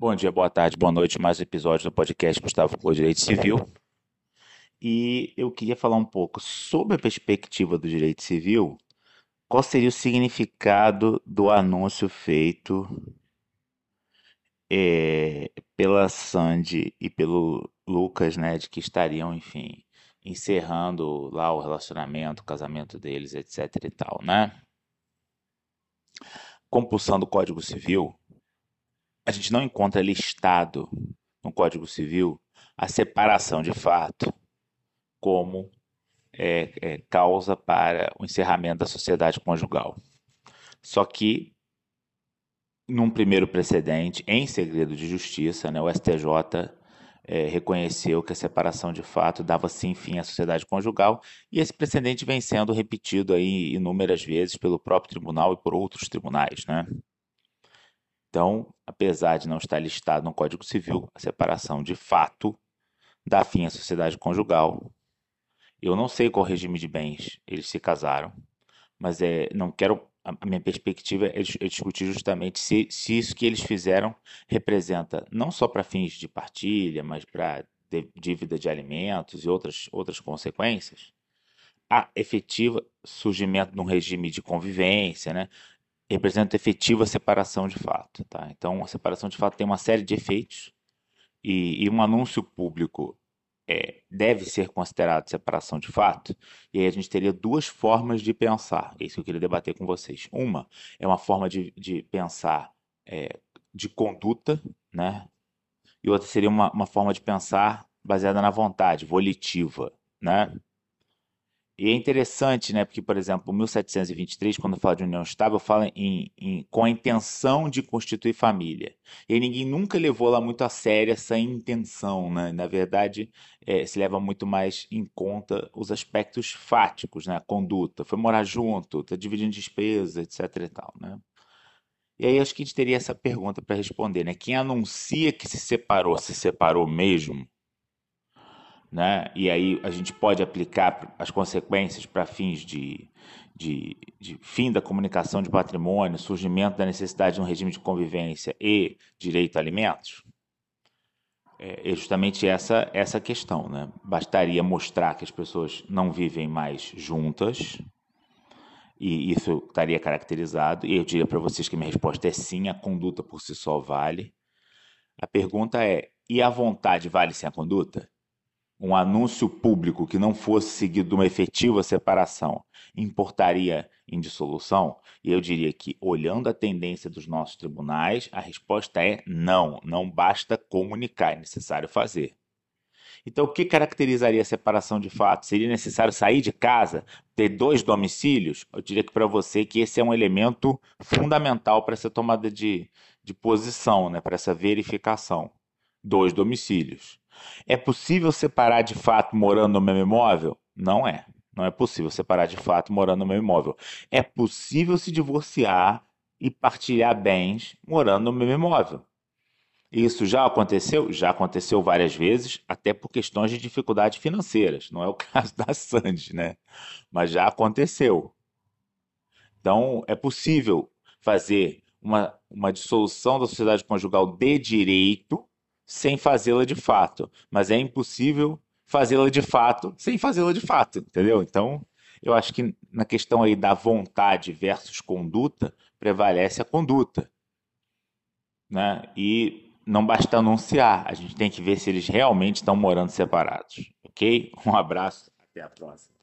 Bom dia, boa tarde, boa noite. Mais um episódio do podcast Gustavo Cor Direito Civil. E eu queria falar um pouco sobre a perspectiva do direito civil. Qual seria o significado do anúncio feito é, pela Sandy e pelo Lucas, né, de que estariam, enfim, encerrando lá o relacionamento, o casamento deles, etc e tal, né? Compulsão do Código Civil a gente não encontra listado no Código Civil a separação de fato como é, é, causa para o encerramento da sociedade conjugal. Só que, num primeiro precedente, em segredo de justiça, né, o STJ é, reconheceu que a separação de fato dava sim fim à sociedade conjugal, e esse precedente vem sendo repetido aí inúmeras vezes pelo próprio tribunal e por outros tribunais. Né? Então, apesar de não estar listado no Código Civil, a separação de fato dá fim à sociedade conjugal. Eu não sei qual regime de bens eles se casaram, mas é, não quero. A minha perspectiva é, é discutir justamente se, se isso que eles fizeram representa não só para fins de partilha, mas para dívida de alimentos e outras, outras consequências, a efetiva surgimento de um regime de convivência, né? Representa efetiva separação de fato. Tá? Então, a separação de fato tem uma série de efeitos e, e um anúncio público é, deve ser considerado separação de fato. E aí a gente teria duas formas de pensar. É isso que eu queria debater com vocês. Uma é uma forma de, de pensar é, de conduta, né? E outra seria uma, uma forma de pensar baseada na vontade, volitiva, né? E é interessante, né? Porque, por exemplo, 1723, quando fala de união estável, fala em, em, com a intenção de constituir família. E ninguém nunca levou lá muito a sério essa intenção, né? Na verdade, é, se leva muito mais em conta os aspectos fáticos, né? A conduta. Foi morar junto, tá dividindo despesa, etc e tal, né? E aí acho que a gente teria essa pergunta para responder, né? Quem anuncia que se separou, se separou mesmo? Né? E aí a gente pode aplicar as consequências para fins de, de, de, fim da comunicação de patrimônio, surgimento da necessidade de um regime de convivência e direito a alimentos? É, é justamente essa essa questão, né? Bastaria mostrar que as pessoas não vivem mais juntas e isso estaria caracterizado. E eu diria para vocês que minha resposta é sim, a conduta por si só vale. A pergunta é: e a vontade vale sem a conduta? Um anúncio público que não fosse seguido de uma efetiva separação importaria em dissolução? E eu diria que, olhando a tendência dos nossos tribunais, a resposta é não, não basta comunicar, é necessário fazer. Então, o que caracterizaria a separação de fato? Seria necessário sair de casa, ter dois domicílios? Eu diria que para você que esse é um elemento fundamental para essa tomada de, de posição, né? para essa verificação. Dois domicílios. É possível separar de fato morando no mesmo imóvel? Não é. Não é possível separar de fato morando no mesmo imóvel. É possível se divorciar e partilhar bens morando no mesmo imóvel. Isso já aconteceu? Já aconteceu várias vezes, até por questões de dificuldades financeiras. Não é o caso da Sandy, né? Mas já aconteceu. Então, é possível fazer uma, uma dissolução da sociedade conjugal de direito sem fazê-la de fato, mas é impossível fazê-la de fato sem fazê-la de fato, entendeu? Então, eu acho que na questão aí da vontade versus conduta, prevalece a conduta. Né? E não basta anunciar, a gente tem que ver se eles realmente estão morando separados. Ok? Um abraço, até a próxima.